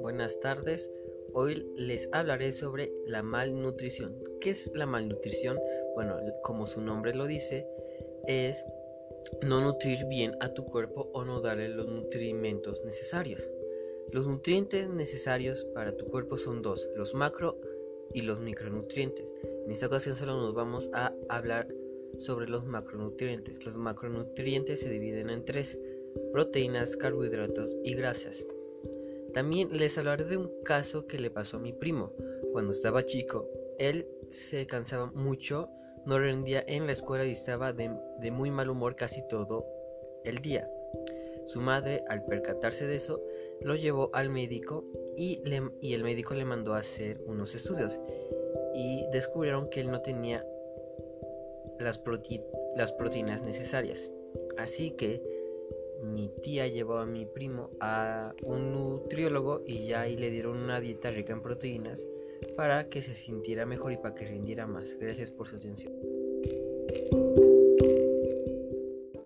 Buenas tardes, hoy les hablaré sobre la malnutrición. ¿Qué es la malnutrición? Bueno, como su nombre lo dice, es no nutrir bien a tu cuerpo o no darle los nutrimentos necesarios. Los nutrientes necesarios para tu cuerpo son dos, los macro y los micronutrientes. En esta ocasión solo nos vamos a hablar sobre los macronutrientes. Los macronutrientes se dividen en tres, proteínas, carbohidratos y grasas. También les hablaré de un caso que le pasó a mi primo. Cuando estaba chico, él se cansaba mucho, no rendía en la escuela y estaba de, muy mal humor casi todo el día. Su madre, al percatarse de eso, lo llevó al médico y, y el médico le mandó a hacer unos estudios y descubrieron que él no tenía las, proteínas necesarias. Así que mi tía llevó a mi primo a un nutriólogo y ya le dieron una dieta rica en proteínas para que se sintiera mejor y para que rindiera más. Gracias por su atención.